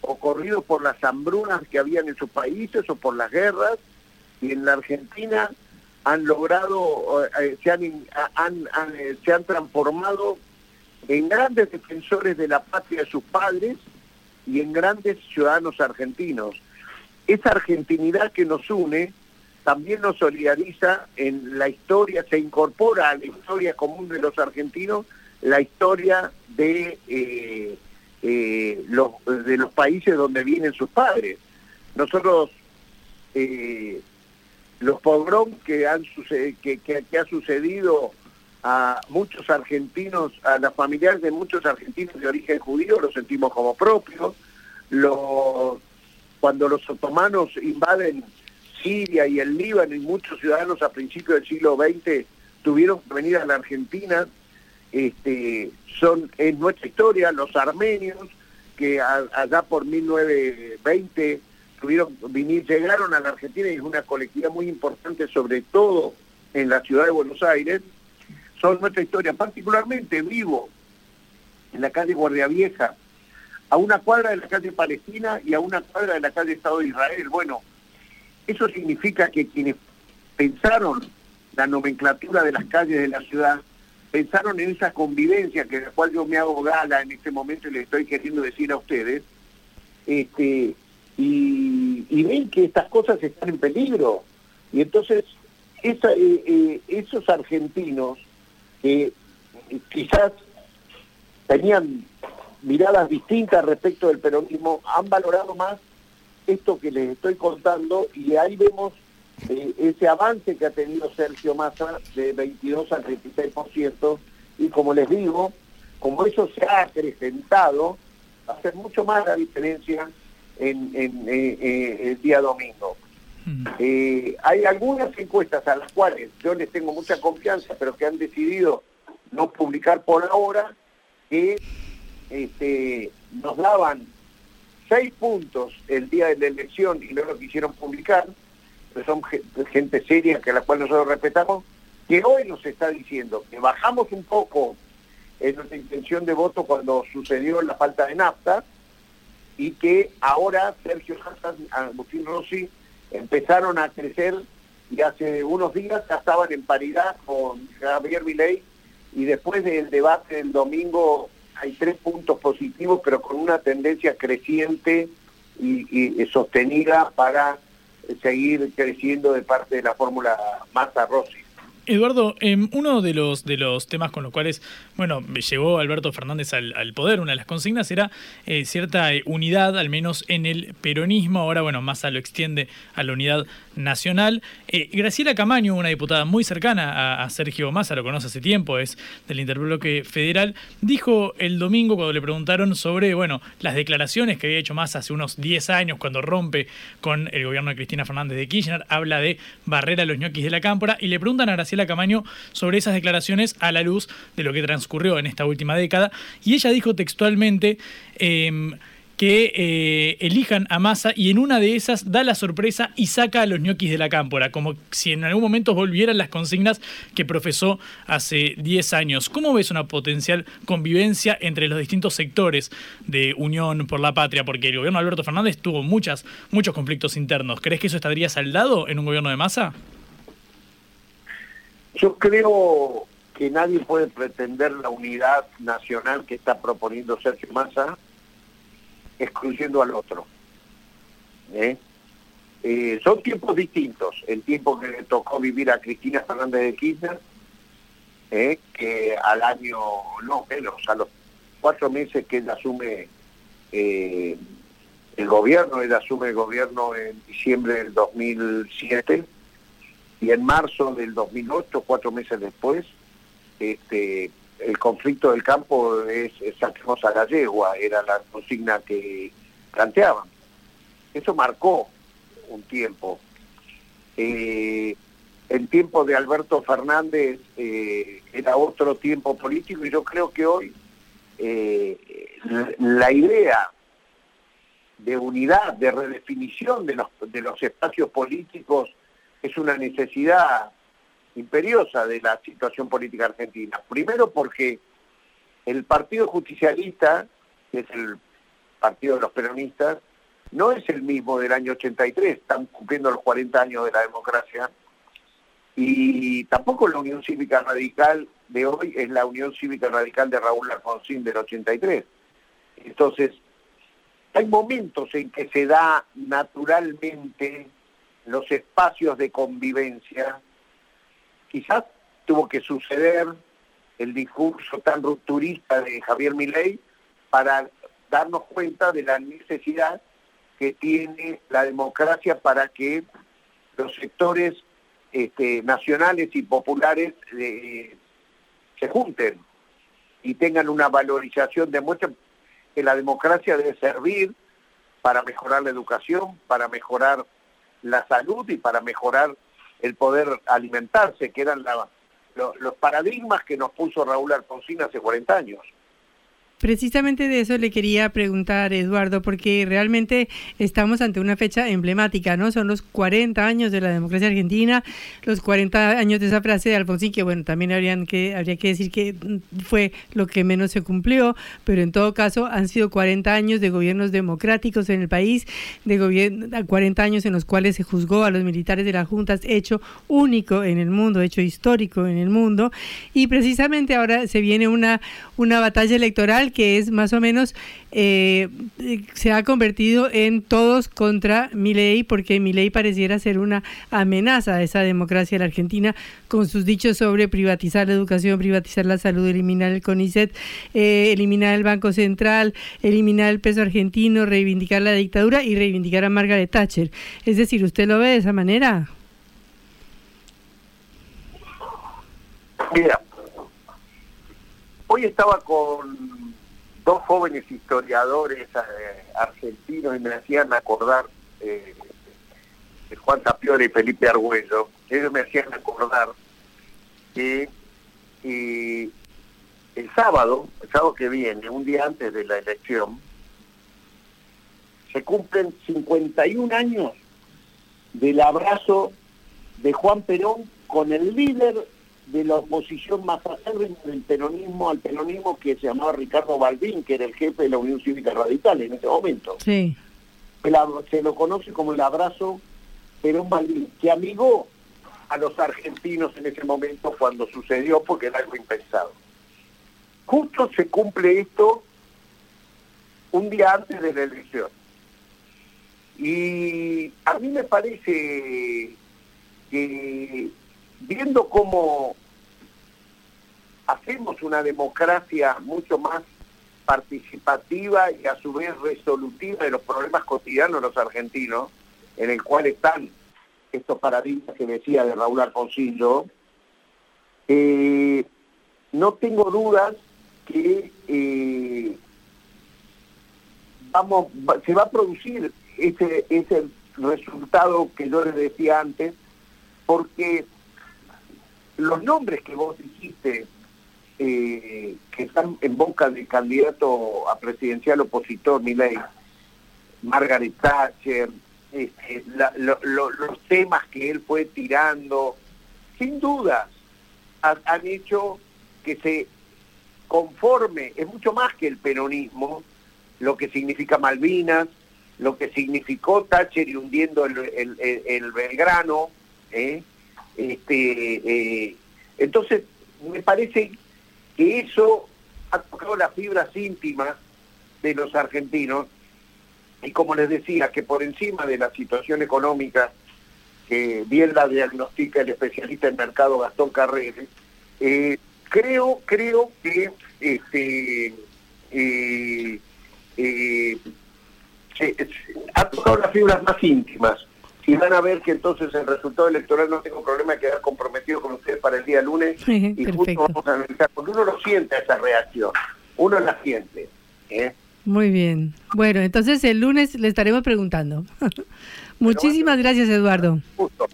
ocurrido por las hambrunas que habían en sus países o por las guerras, y en la Argentina han logrado, eh, eh, se, han, eh, se han transformado en grandes defensores de la patria de sus padres y en grandes ciudadanos argentinos. Esa argentinidad que nos une también nos solidariza en la historia, se incorpora a la historia común de los argentinos la historia de los, de los países donde vienen sus padres. Nosotros, eh, los pogrom que, han que, que, ha sucedido a muchos argentinos, a las familiares de muchos argentinos de origen judío, lo sentimos como propios. Los, cuando los otomanos invaden Siria y el Líbano y muchos ciudadanos a principios del siglo XX tuvieron que venir a la Argentina, este, son en nuestra historia los armenios que allá por 1920 tuvieron llegaron a la Argentina y es una colectividad muy importante, sobre todo en la ciudad de Buenos Aires, son nuestra historia, particularmente vivo en la calle Guardia Vieja, a una cuadra de la calle Palestina y a una cuadra de la calle Estado de Israel. Bueno, eso significa que quienes pensaron la nomenclatura de las calles de la ciudad pensaron en esa convivencia que de la cual yo me hago gala en este momento y le estoy queriendo decir a ustedes, este, y, ven que estas cosas están en peligro. Y entonces eh, eh, esos argentinos que quizás tenían miradas distintas respecto del peronismo, han valorado más esto que les estoy contando y ahí vemos ese avance que ha tenido Sergio Massa de 22 al 36%, y como les digo, como eso se ha acrecentado, va a ser mucho más la diferencia en, eh, eh, el día domingo. Mm. Eh, hay algunas encuestas a las cuales yo les tengo mucha confianza, pero que han decidido no publicar por ahora, que este, nos daban seis puntos el día de la elección y no lo quisieron publicar, son gente seria que la cual nosotros respetamos, que hoy nos está diciendo que bajamos un poco en nuestra intención de voto cuando sucedió la falta de nafta y que ahora Sergio Hassan, Agustín Rossi empezaron a crecer y hace unos días ya estaban en paridad con Javier Milei y después del debate del domingo hay tres puntos positivos pero con una tendencia creciente y sostenida para seguir creciendo de parte de la fórmula Massa Rossi. Eduardo, em, uno de los, de los temas con los cuales, bueno, llegó Alberto Fernández al, poder, una de las consignas era eh, cierta unidad, al menos en el peronismo. Ahora, bueno, Massa lo extiende a la unidad nacional. Eh, Graciela Camaño, una diputada muy cercana a, Sergio Massa, lo conoce hace tiempo, es del Interbloque Federal, dijo el domingo cuando le preguntaron sobre, bueno, las declaraciones que había hecho Massa hace unos 10 años cuando rompe con el gobierno de Cristina Fernández de Kirchner, habla de barrera a los ñoquis de la cámpora y le preguntan a Graciela Camaño sobre esas declaraciones a la luz de lo que transcurrió en esta última década. Y ella dijo textualmente em, que eh, elijan a Massa y en una de esas da la sorpresa y saca a los ñoquis de la cámpora, como si en algún momento volvieran las consignas que profesó hace 10 años. ¿Cómo ves una potencial convivencia entre los distintos sectores de Unión por la Patria? Porque el gobierno de Alberto Fernández tuvo muchas, muchos conflictos internos. ¿Crees que eso estaría saldado en un gobierno de Massa? Yo creo que nadie puede pretender la unidad nacional que está proponiendo Sergio Massa excluyendo al otro. ¿eh? Eh, son tiempos distintos. El tiempo que le tocó vivir a Cristina Fernández de Kirchner, ¿eh? que al año, no menos, a los cuatro meses que él asume el gobierno, él asume el gobierno en diciembre del 2007, y en marzo del 2008, cuatro meses después, este, el conflicto del campo es, saquemos a la yegua, era la consigna que planteaban. Eso marcó un tiempo. Eh, el tiempo de Alberto Fernández eh, era otro tiempo político y yo creo que hoy eh, la idea de unidad, de redefinición de los, de los espacios políticos es una necesidad imperiosa de la situación política argentina. Primero porque el Partido Justicialista, que es el partido de los peronistas, no es el mismo del año 83, están cumpliendo los 40 años de la democracia, y tampoco la Unión Cívica Radical de hoy es la Unión Cívica Radical de Raúl Alfonsín del 83. Entonces, hay momentos en que se da naturalmente los espacios de convivencia, quizás tuvo que suceder el discurso tan rupturista de Javier Milei para darnos cuenta de la necesidad que tiene la democracia para que los sectores este, nacionales y populares eh, se junten y tengan una valorización, demuestren que la democracia debe servir para mejorar la educación, para mejorar la salud y para mejorar el poder alimentarse, que eran los paradigmas que nos puso Raúl Alfonsín hace 40 años. Precisamente de eso le quería preguntar, Eduardo, porque realmente estamos ante una fecha emblemática, ¿no? Son los 40 años de la democracia argentina, los 40 años de esa frase de Alfonsín, que bueno, también habrían que, habría que decir que fue lo que menos se cumplió, pero en todo caso han sido 40 años de gobiernos democráticos en el país, de gobierno, 40 años en los cuales se juzgó a los militares de las juntas, hecho único en el mundo, hecho histórico en el mundo, y precisamente ahora se viene una, una batalla electoral que es más o menos, eh, se ha convertido en todos contra Milei, porque Milei pareciera ser una amenaza a esa democracia de la Argentina, con sus dichos sobre privatizar la educación, privatizar la salud, eliminar el CONICET, eh, eliminar el Banco Central, eliminar el peso argentino, reivindicar la dictadura y reivindicar a Margaret Thatcher. Es decir, ¿usted lo ve de esa manera? Mira, hoy estaba con dos jóvenes historiadores eh, argentinos y me hacían acordar, eh, Juan Tapiola y Felipe Argüello, ellos me hacían acordar que eh, el sábado, el sábado que viene, un día antes de la elección, se cumplen 51 años del abrazo de Juan Perón con el líder de la oposición más acérrima del peronismo al peronismo que se llamaba Ricardo Balbín, que era el jefe de la Unión Cívica Radical en ese momento. Sí. se lo conoce como el abrazo Perón Balbín, que amigó a los argentinos en ese momento cuando sucedió porque era algo impensado. Justo se cumple esto un día antes de la elección. Y a mí me parece que viendo cómo hacemos una democracia mucho más participativa y a su vez resolutiva de los problemas cotidianos de los argentinos, en el cual están estos paradigmas que decía de Raúl Alfonsillo, eh, no tengo dudas que eh, vamos, se va a producir ese, ese resultado que yo les decía antes, porque los nombres que vos dijiste eh, que están en boca del candidato a presidencial opositor, Milei, Margaret Thatcher, este, los temas que él fue tirando, sin duda han, hecho que se conforme, es mucho más que el peronismo, lo que significa Malvinas, lo que significó Thatcher y hundiendo el, Belgrano. ¿eh? Este, eh, entonces, me parece que eso ha tocado las fibras íntimas de los argentinos y como les decía, que por encima de la situación económica que bien la diagnostica el especialista en mercado Gastón Carrere, eh, creo, creo que este, eh, eh, ha tocado las fibras más íntimas y van a ver que entonces el resultado electoral no tengo problema de quedar comprometido con ustedes para el día lunes y justo vamos a analizar, porque uno lo siente esa reacción, uno la siente. ¿eh? Muy bien. Bueno, entonces el lunes le estaremos preguntando. Muchísimas gracias, Eduardo. Justo.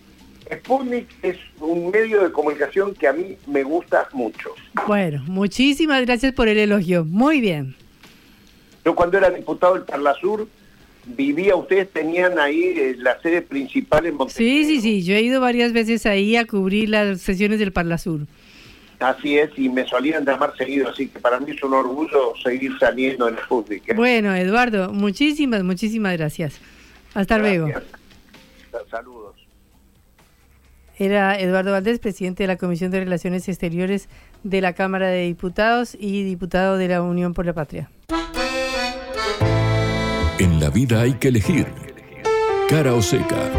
Sputnik es un medio de comunicación que a mí me gusta mucho. Bueno, muchísimas gracias por el elogio. Muy bien. Yo cuando era diputado del Parla Sur vivía, ustedes tenían ahí eh, la sede principal en Montevideo. Sí, sí, sí, yo he ido varias veces ahí a cubrir las sesiones del Parla Sur. Así es, y me solían llamar seguido, así que para mí es un orgullo seguir saliendo en el fútbol. Bueno, Eduardo, muchísimas, muchísimas gracias. Hasta luego. Saludos. Era Eduardo Valdés, presidente de la Comisión de Relaciones Exteriores de la Cámara de Diputados y diputado de la Unión por la Patria. En la vida hay que elegir. Cara o seca.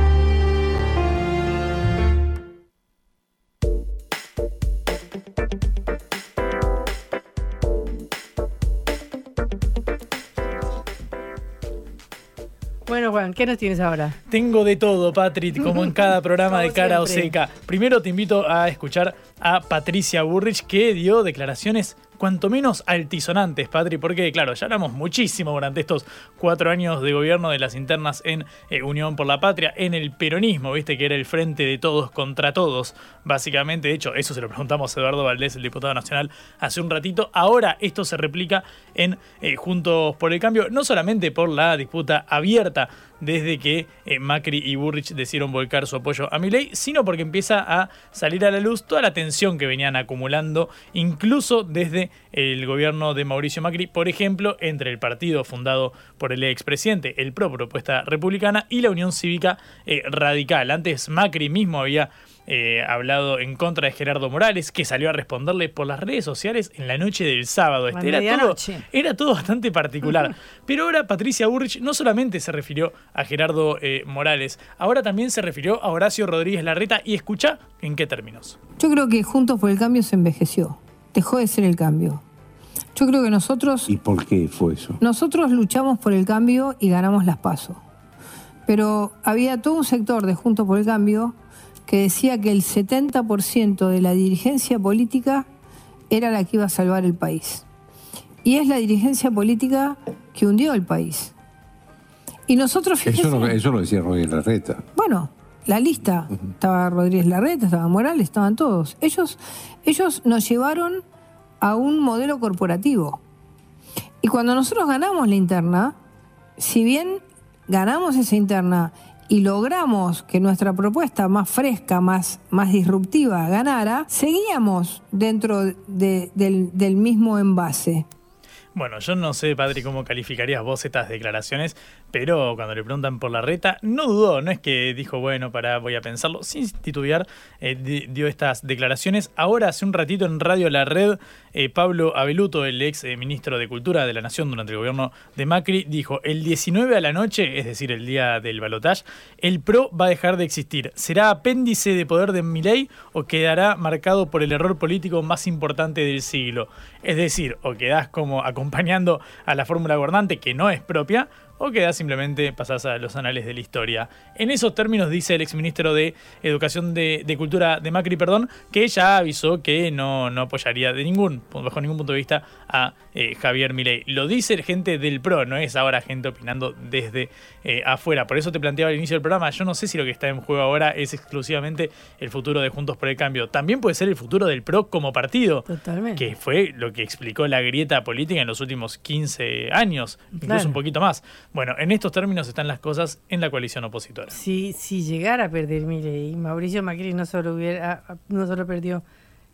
Bueno, Juan, ¿qué nos tienes ahora? Tengo de todo, Patrick, como en cada programa de Cara o Seca. Primero te invito a escuchar a Patricia Burrich, que dio declaraciones cuanto menos altisonantes, Patri, porque claro, ya hablamos muchísimo durante estos cuatro años de gobierno de las internas en eh, Unión por la Patria, en el peronismo, viste que era el frente de todos contra todos, básicamente, de hecho, eso se lo preguntamos a Eduardo Valdés, el diputado nacional, hace un ratito, ahora esto se replica en eh, Juntos por el Cambio, no solamente por la disputa abierta desde que eh, Macri y Burrich decidieron volcar su apoyo a Milei, sino porque empieza a salir a la luz toda la tensión que venían acumulando, incluso desde el gobierno de Mauricio Macri, por ejemplo, entre el partido fundado por el expresidente, el Pro Propuesta Republicana, y la Unión Cívica eh, Radical. Antes Macri mismo había eh, hablado en contra de Gerardo Morales, que salió a responderle por las redes sociales en la noche del sábado. Este, era, todo, era todo bastante particular. Pero ahora Patricia Burrich no solamente se refirió a Gerardo eh, Morales, ahora también se refirió a Horacio Rodríguez Larreta y escucha en qué términos. Yo creo que Juntos por el Cambio se envejeció, dejó de ser el cambio. Yo creo que nosotros... ¿Y por qué fue eso? Nosotros luchamos por el cambio y ganamos las pasos. Pero había todo un sector de Juntos por el Cambio que decía que el 70% de la dirigencia política era la que iba a salvar el país. Y es la dirigencia política que hundió el país. Y nosotros... eso, lo decía Rodríguez Larreta. Bueno, la lista, estaba Rodríguez Larreta, estaba Morales, estaban todos. Ellos, ellos nos llevaron a un modelo corporativo. Y cuando nosotros ganamos la interna, si bien ganamos esa interna y logramos que nuestra propuesta más fresca, más, más disruptiva ganara, seguíamos dentro del, del mismo envase. Bueno, yo no sé, Padre, cómo calificarías vos estas declaraciones, pero cuando le preguntan por la reta, no dudó, no es que dijo, bueno, para voy a pensarlo, sin titubear, eh, di- dio estas declaraciones. Ahora, hace un ratito en Radio La Red, eh, Pablo Abeluto, el ex eh, ministro de Cultura de la Nación durante el gobierno de Macri, dijo, el 19 a la noche, es decir, el día del balotaje, el PRO va a dejar de existir. ¿Será apéndice de poder de Milei o quedará marcado por el error político más importante del siglo? Es decir, o quedás como acompañando a la fórmula gobernante, que no es propia, o quedás simplemente pasás a los anales de la historia. En esos términos dice el exministro de Educación de, de Cultura de Macri, perdón, que ya avisó que no, no apoyaría de ningún, bajo ningún punto de vista a eh, Javier Milei. Lo dice gente del PRO, no es ahora gente opinando desde eh, afuera. Por eso te planteaba al inicio del programa, yo no sé si lo que está en juego ahora es exclusivamente el futuro de Juntos por el Cambio. También puede ser el futuro del PRO como partido. Totalmente. Que fue lo que explicó la grieta política en los últimos 15 años, incluso Claro. un poquito más. Bueno, en estos términos están las cosas en la coalición opositora. Si, si llegara a perder Milei, Mauricio Macri no solo hubiera, no solo perdió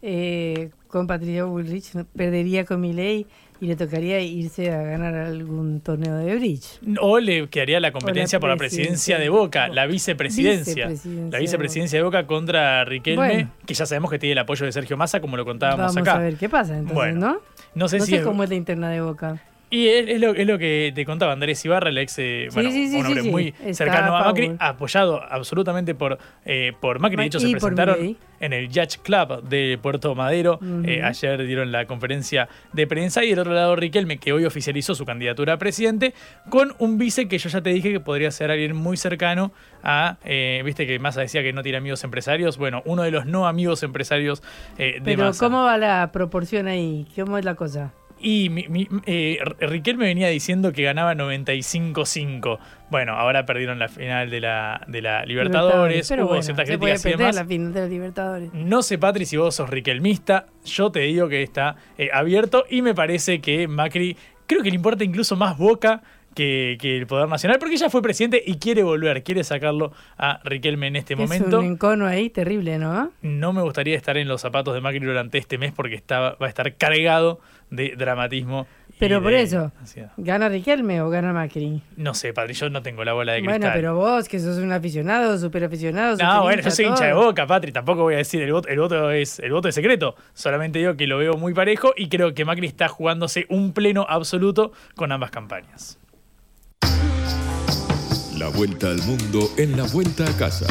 eh, con Patricia Bullrich, perdería con Milei y le tocaría irse a ganar algún torneo de bridge. O le quedaría la competencia por la presidencia de Boca, la vicepresidencia. Vicepresidencia La de vicepresidencia de Boca contra Riquelme, Bueno. que ya sabemos que tiene el apoyo de Sergio Massa, como lo contábamos Vamos acá. a ver qué pasa entonces, Bueno, ¿no? No sé no si sé es- cómo es la interna de Boca. Y es, es lo, es lo que te contaba Andrés Ibarra, el ex, eh, Sí, bueno, sí, sí, un hombre muy cercano a Macri, apoyado absolutamente por, eh, por Macri. De hecho, se presentaron en el Yacht Club de Puerto Madero. Ujú. Eh, ayer dieron la conferencia de prensa. Y del otro lado, Riquelme, que hoy oficializó su candidatura a presidente, con un vice que yo ya te dije que podría ser alguien muy cercano a. eh, Viste que Massa decía que no tiene amigos empresarios. Bueno, uno de los no amigos empresarios eh, de Pero Massa. ¿cómo va la proporción ahí? ¿Cómo es la cosa? Y mi- mi- eh, R- Riquelme venía diciendo que ganaba 95-5. Bueno, ahora perdieron la final de la, de la Libertadores, hubo bueno, ciertas se puede críticas y perder demás. la final de la Libertadores. No sé, Patri, si vos sos riquelmista. Yo te digo que está eh, abierto y me parece que Macri, creo que le importa incluso más Boca que, que el Poder Nacional, porque ya fue presidente y quiere volver, quiere sacarlo a Riquelme en este Es momento. un encono ahí terrible, ¿no? No me gustaría estar en los zapatos de Macri durante este mes porque está, va a estar cargado de dramatismo. Pero por eso, ansiedad. ¿gana Riquelme o gana Macri? No sé, padre, yo no tengo la bola de cristal. Bueno, pero vos, que sos un aficionado, súper aficionado. No, bueno, yo soy hincha de boca, Patri, tampoco voy a decir el voto, el voto es el voto es secreto. Solamente digo que lo veo muy parejo y creo que Macri está jugándose un pleno absoluto con ambas campañas. La vuelta al mundo en la vuelta a casa.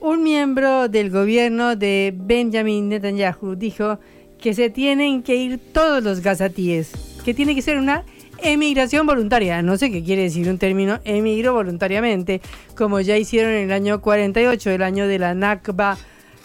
Un miembro del gobierno de Benjamin Netanyahu dijo que se tienen que ir todos los gazatíes, que tiene que ser una emigración voluntaria. No sé qué quiere decir un término emigro voluntariamente, como ya hicieron en el año 48, el año de la Nakba,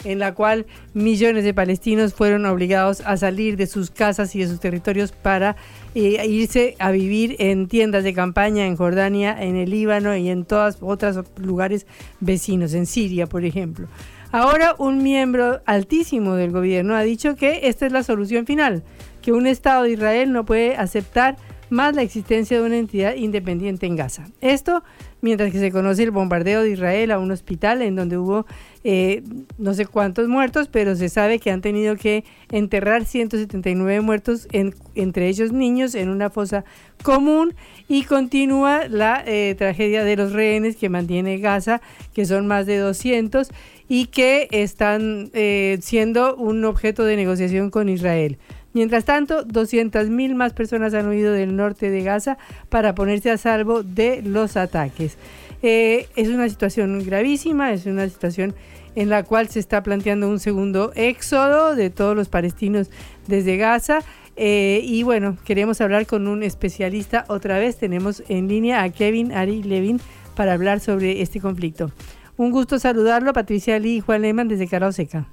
en la cual millones de palestinos fueron obligados a salir de sus casas y de sus territorios para eh, irse a vivir en tiendas de campaña en Jordania, en el Líbano y en todos otros lugares vecinos, en Siria, por ejemplo. Ahora un miembro altísimo del gobierno ha dicho que esta es la solución final, que un Estado de Israel no puede aceptar más la existencia de una entidad independiente en Gaza. Esto mientras que se conoce el bombardeo de Israel a un hospital en donde hubo eh, no sé cuántos muertos, pero se sabe que han tenido que enterrar 179 muertos, en- entre ellos niños, en una fosa común y continúa la eh, tragedia de los rehenes que mantiene Gaza, que son más de 200 y que están eh, siendo un objeto de negociación con Israel. Mientras tanto, 200.000 más personas han huido del norte de Gaza para ponerse a salvo de los ataques. Eh, es una situación gravísima, es una situación en la cual se está planteando un segundo éxodo de todos los palestinos desde Gaza. Eh, y bueno, queremos hablar con un especialista otra vez. Tenemos en línea a Kevin Ari Levin para hablar sobre este conflicto. Un gusto saludarlo, Patricia Lee y Juan Lehmann desde Carao Seca.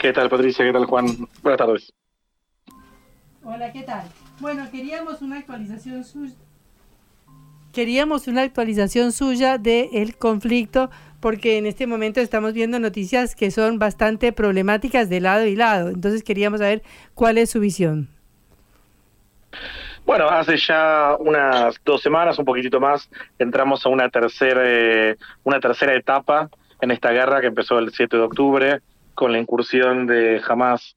¿Qué tal, Patricia? ¿Qué tal, Juan? Buenas tardes. Hola, ¿qué tal? Bueno, queríamos una actualización suya. Queríamos una actualización suya del conflicto porque en este momento estamos viendo noticias que son bastante problemáticas de lado y lado. Entonces queríamos saber cuál es su visión. Bueno, hace ya unas dos semanas, un poquitito más, entramos a una tercera, eh, una tercera etapa en esta guerra que empezó el 7 de octubre con la incursión de Hamas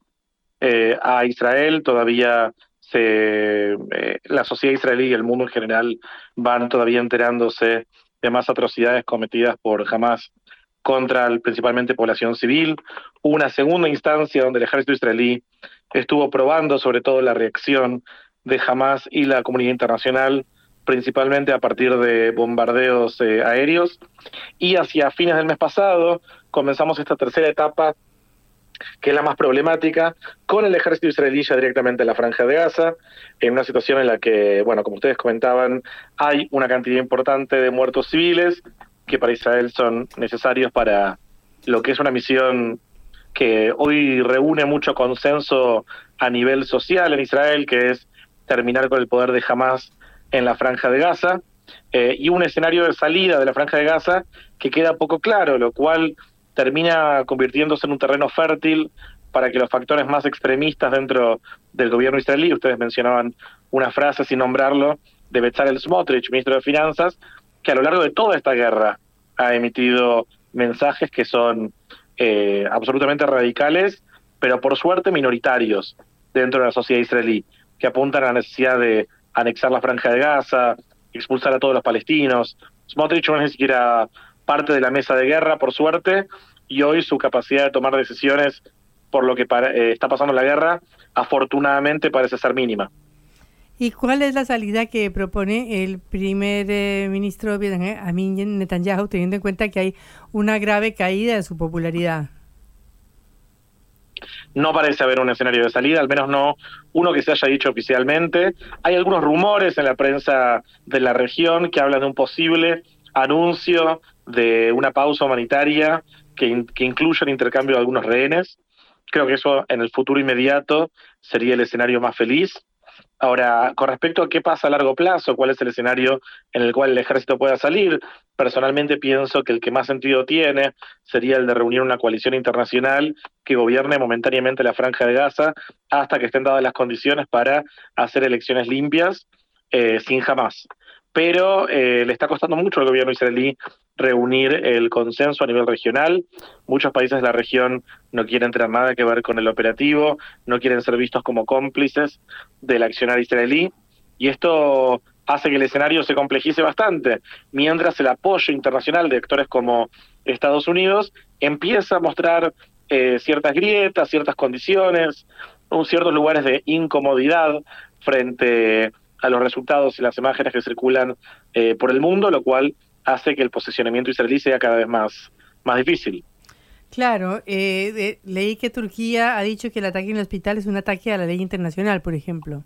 eh, a Israel. Todavía eh, la sociedad israelí y el mundo en general van todavía enterándose de más atrocidades cometidas por Hamas contra el, principalmente población civil. Una segunda instancia donde el ejército israelí estuvo probando sobre todo la reacción de Hamas y la comunidad internacional, principalmente a partir de bombardeos eh, aéreos. Y hacia fines del mes pasado comenzamos esta tercera etapa, que es la más problemática, con el ejército israelí ya directamente en la franja de Gaza, en una situación en la que, bueno, como ustedes comentaban, hay una cantidad importante de muertos civiles que para Israel son necesarios para lo que es una misión que hoy reúne mucho consenso a nivel social en Israel, que es terminar con el poder de Hamas en la franja de Gaza, eh, y un escenario de salida de la franja de Gaza que queda poco claro, lo cual termina convirtiéndose en un terreno fértil para que los factores más extremistas dentro del gobierno israelí, ustedes mencionaban una frase sin nombrarlo, de Bezalel Smotrich, ministro de Finanzas, que a lo largo de toda esta guerra ha emitido mensajes que son eh, absolutamente radicales, pero por suerte minoritarios dentro de la sociedad israelí que apuntan a la necesidad de anexar la franja de Gaza, expulsar a todos los palestinos. Smotrich no es ni siquiera parte de la mesa de guerra, por suerte, y hoy su capacidad de tomar decisiones por lo que eh, está pasando en la guerra, afortunadamente parece ser mínima. ¿Y cuál es la salida que propone el primer eh, ministro Amin Netanyahu, teniendo en cuenta que hay una grave caída de su popularidad? No parece haber un escenario de salida, al menos no uno que se haya dicho oficialmente. Hay algunos rumores en la prensa de la región que hablan de un posible anuncio de una pausa humanitaria que, que incluya el intercambio de algunos rehenes. Creo que eso en el futuro inmediato sería el escenario más feliz. Ahora, con respecto a qué pasa a largo plazo, cuál es el escenario en el cual el ejército pueda salir, personalmente pienso que el que más sentido tiene sería el de reunir una coalición internacional que gobierne momentáneamente la franja de Gaza hasta que estén dadas las condiciones para hacer elecciones limpias eh, sin jamás pero eh, le está costando mucho al gobierno israelí reunir el consenso a nivel regional. Muchos países de la región no quieren tener nada que ver con el operativo, no quieren ser vistos como cómplices del accionar israelí, y esto hace que el escenario se complejice bastante, mientras el apoyo internacional de actores como Estados Unidos empieza a mostrar eh, ciertas grietas, ciertas condiciones, ciertos lugares de incomodidad frente a los resultados y las imágenes que circulan eh, por el mundo, lo cual hace que el posicionamiento israelí sea cada vez más, más difícil. Claro, eh, leí que Turquía ha dicho que el ataque en el hospital es un ataque a la ley internacional, por ejemplo.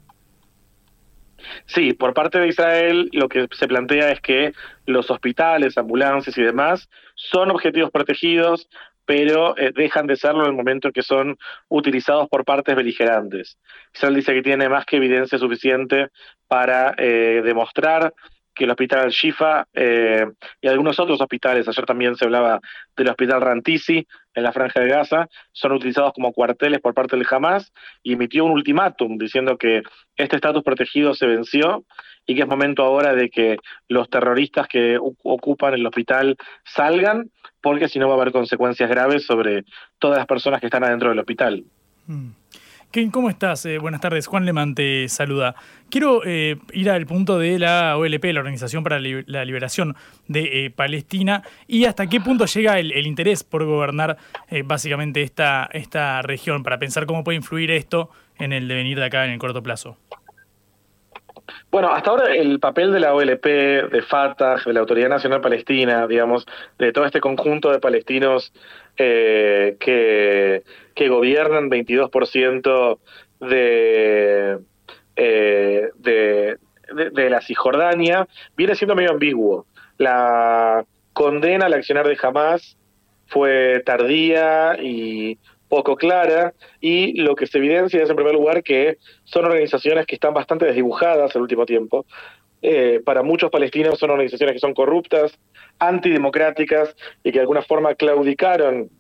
Sí, por parte de Israel lo que se plantea es que los hospitales, ambulancias y demás son objetivos protegidos, pero eh, dejan de serlo en el momento en que son utilizados por partes beligerantes. Israel dice que tiene más que evidencia suficiente para eh, demostrar que el hospital Shifa eh, y algunos otros hospitales, ayer también se hablaba del hospital Rantisi en la franja de Gaza, son utilizados como cuarteles por parte del Hamas y emitió un ultimátum diciendo que este estatus protegido se venció y que es momento ahora de que los terroristas que ocupan el hospital salgan porque si no va a haber consecuencias graves sobre todas las personas que están adentro del hospital. Mm. ¿Cómo estás? Eh, buenas tardes. Juan Leman te saluda. Quiero eh, ir al punto de la OLP, la Organización para la Liberación de eh, Palestina, y hasta qué punto llega el, interés por gobernar básicamente esta, esta región, para pensar cómo puede influir esto en el devenir de acá en el corto plazo. Bueno, hasta ahora el papel de la OLP, de Fatah, de la Autoridad Nacional Palestina, digamos, de todo este conjunto de palestinos eh, que, que gobiernan 22% de, eh, de, de, de, la Cisjordania, viene siendo medio ambiguo. La condena al accionar de Hamas fue tardía y poco clara y lo que se evidencia es en primer lugar que son organizaciones que están bastante desdibujadas el último tiempo. Eh, para muchos palestinos son organizaciones que son corruptas, antidemocráticas y que de alguna forma claudicaron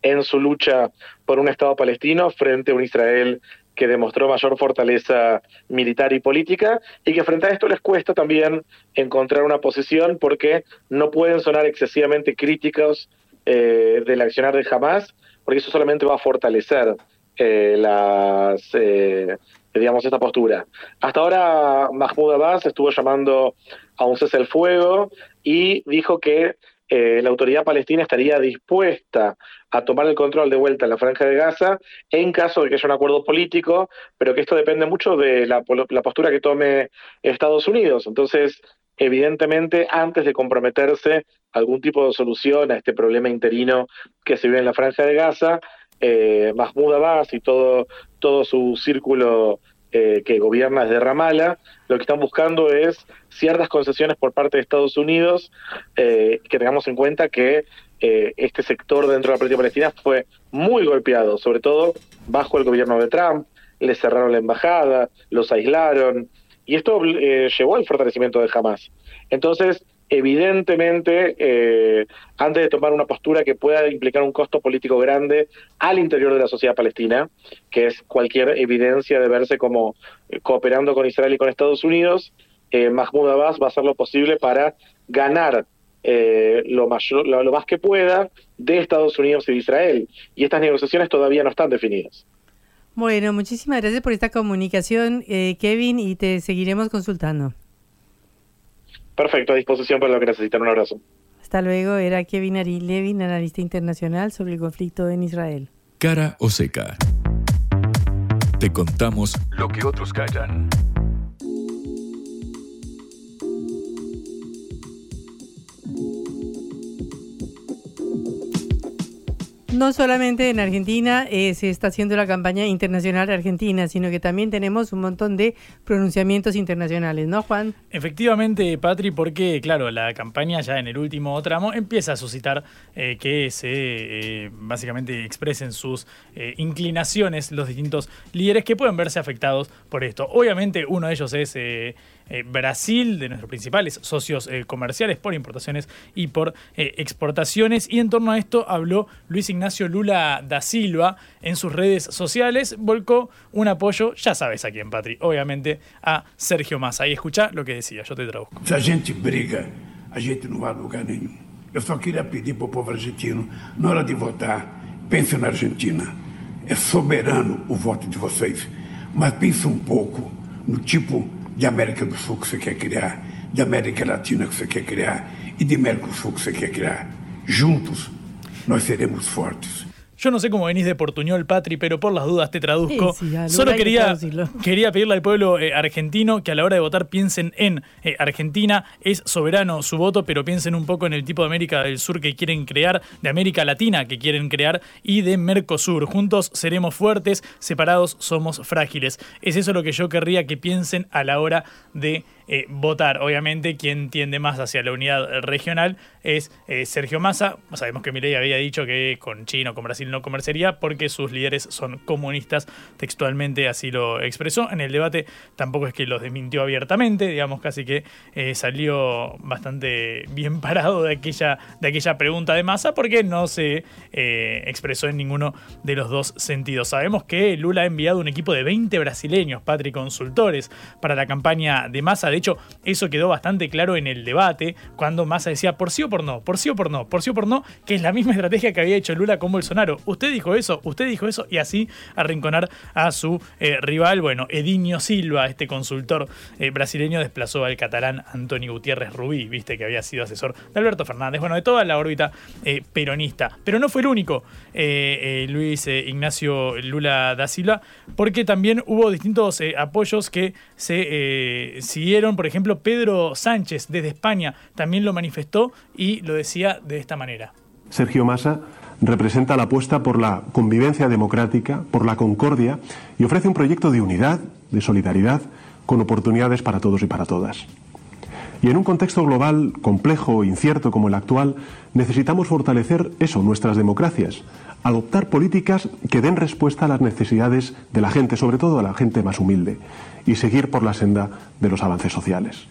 en su lucha por un Estado palestino frente a un Israel que demostró mayor fortaleza militar y política y que frente a esto les cuesta también encontrar una posición porque no pueden sonar excesivamente críticos eh, del accionar de Hamas, porque eso solamente va a fortalecer eh, las, eh, digamos, esta postura. Hasta ahora Mahmoud Abbas estuvo llamando a un cese el fuego y dijo que la autoridad palestina estaría dispuesta a tomar el control de vuelta en la franja de Gaza en caso de que haya un acuerdo político, pero que esto depende mucho de la, la postura que tome Estados Unidos. Entonces, evidentemente, antes de comprometerse a algún tipo de solución a este problema interino que se vive en la franja de Gaza, eh, Mahmoud Abbas y todo, todo su círculo eh, que gobierna desde Ramallah, lo que están buscando es ciertas concesiones por parte de Estados Unidos, eh, que tengamos en cuenta que eh, este sector dentro de la política palestina fue muy golpeado, sobre todo bajo el gobierno de Trump, le cerraron la embajada, los aislaron, y esto eh, llevó al fortalecimiento de Hamas. Entonces, evidentemente, eh, antes de tomar una postura que pueda implicar un costo político grande al interior de la sociedad palestina, que es cualquier evidencia de verse como cooperando con Israel y con Estados Unidos, Mahmoud Abbas va a hacer lo posible para ganar eh, lo, mayor, lo, más que pueda de Estados Unidos y de Israel. Y estas negociaciones todavía no están definidas. Bueno, muchísimas gracias por esta comunicación, eh, Kevin, y te seguiremos consultando. Perfecto, a disposición para lo que necesitan. Un abrazo. Hasta luego, era Kevin Ari Levin, analista internacional sobre el conflicto en Israel. Cara o seca. Te contamos lo que otros callan. No solamente en Argentina eh, se está haciendo la campaña internacional Argentina, sino que también tenemos un montón de pronunciamientos internacionales, ¿no, Juan? Efectivamente, Patri, porque, claro, la campaña ya en el último tramo empieza a suscitar eh, que se eh, básicamente expresen sus inclinaciones los distintos líderes que pueden verse afectados por esto. Obviamente, uno de ellos es eh, Brasil, de nuestros principales socios eh, comerciales por importaciones y por eh, exportaciones. Y en torno a esto habló Luis Ignacio Lula da Silva en sus redes sociales, volcó un apoyo, ya sabes a quién, Patri, obviamente a Sergio Massa. Y escucha lo que decía, yo te traduzco. Si a gente briga, a gente no va a lugar nenhum. Eu só queria pedir para o povo argentino, na hora de votar, pense na Argentina. É soberano o voto de vocês, mas pense um pouco no tipo de América do Sul que você quer criar, de América Latina que você quer criar e de Mercosul que você quer criar. Juntos, nós seremos fortes. Yo no sé cómo venís de Portuñol, Patri, pero por las dudas te traduzco. Solo quería, quería pedirle al pueblo eh, argentino que a la hora de votar piensen en eh, Argentina. Es soberano su voto, pero piensen un poco en el tipo de América del Sur que quieren crear, de América Latina que quieren crear y de Mercosur. Juntos seremos fuertes, separados somos frágiles. Es eso lo que yo querría que piensen a la hora de eh, votar. Obviamente, quien tiende más hacia la unidad regional es eh, Sergio Massa. Sabemos que Milei había dicho que con China o con Brasil no comerciaría porque sus líderes son comunistas, textualmente así lo expresó. En el debate tampoco es que los desmintió abiertamente, digamos casi que eh, salió bastante bien parado de aquella, de aquella pregunta de Massa porque no se expresó en ninguno de los dos sentidos. Sabemos que Lula ha enviado un equipo de 20 brasileños, Patri, consultores, para la campaña de Massa. Hecho, eso quedó bastante claro en el debate, cuando Massa decía por sí o por no, por sí o por no, por sí o por no, que es la misma estrategia que había hecho Lula con Bolsonaro. Usted dijo eso, usted dijo eso, y así arrinconar a su eh, rival. Bueno, Edinho Silva, este consultor eh, brasileño, desplazó al catalán Antonio Gutiérrez Rubí, viste que había sido asesor de Alberto Fernández, bueno, de toda la órbita eh, peronista. Pero no fue el único, Luis Ignacio Lula da Silva, porque también hubo distintos apoyos que se siguieron por ejemplo, Pedro Sánchez desde España también lo manifestó y lo decía de esta manera. Sergio Massa representa la apuesta por la convivencia democrática, por la concordia y ofrece un proyecto de unidad, de solidaridad, con oportunidades para todos y para todas. Y en un contexto global complejo e incierto como el actual, necesitamos fortalecer eso, nuestras democracias, adoptar políticas que den respuesta a las necesidades de la gente, sobre todo a la gente más humilde, y seguir por la senda de los avances sociales.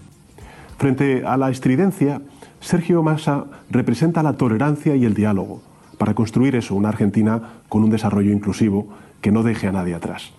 Frente a la estridencia, Sergio Massa representa la tolerancia y el diálogo para construir eso, una Argentina con un desarrollo inclusivo que no deje a nadie atrás.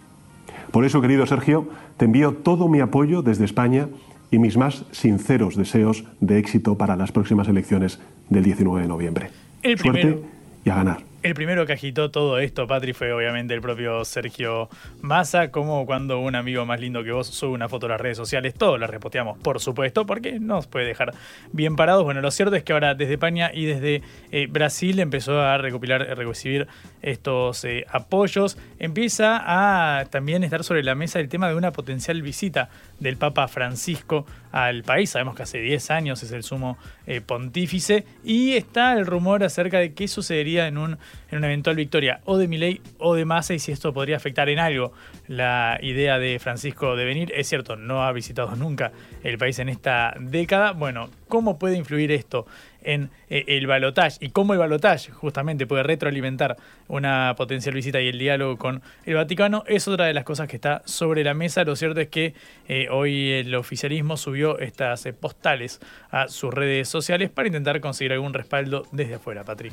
Por eso, querido Sergio, te envío todo mi apoyo desde España y mis más sinceros deseos de éxito para las próximas elecciones del 19 de noviembre. El Suerte y a ganar. El primero que agitó todo esto, Patri, fue obviamente el propio Sergio Massa, como cuando un amigo más lindo que vos sube una foto a las redes sociales, todos la reposteamos, por supuesto, porque nos puede dejar bien parados. Bueno, lo cierto es que ahora desde España y desde eh, Brasil empezó a recopilar, a recibir estos eh, apoyos. Empieza a también estar sobre la mesa el tema de una potencial visita del Papa Francisco al país. Sabemos que hace 10 años es el sumo eh, pontífice y está el rumor acerca de qué sucedería en, un, en una eventual victoria o de Milei o de Massa y si esto podría afectar en algo la idea de Francisco de venir. Es cierto, no ha visitado nunca el país en esta década. Bueno, ¿cómo puede influir esto en eh, el balotaje y cómo el balotaje justamente puede retroalimentar una potencial visita y el diálogo con el Vaticano es otra de las cosas que está sobre la mesa. Lo cierto es que eh, hoy el oficialismo subió estas eh, postales a sus redes sociales para intentar conseguir algún respaldo desde afuera, Patrick.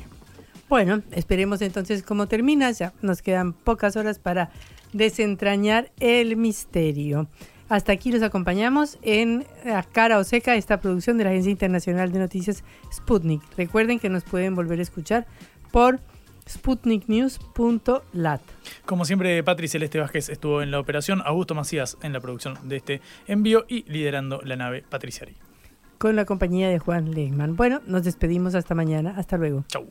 Bueno, esperemos entonces cómo termina. Ya nos quedan pocas horas para desentrañar el misterio. Hasta aquí los acompañamos en A Cara o Seca, esta producción de la Agencia Internacional de Noticias Sputnik. Recuerden que nos pueden volver a escuchar por sputniknews.lat. Como siempre, Patri Celeste Vázquez estuvo en la operación, Augusto Macías en la producción de este envío y liderando la nave Patriciari. Con la compañía de Juan Lehmann. Bueno, nos despedimos hasta mañana. Hasta luego. Chau.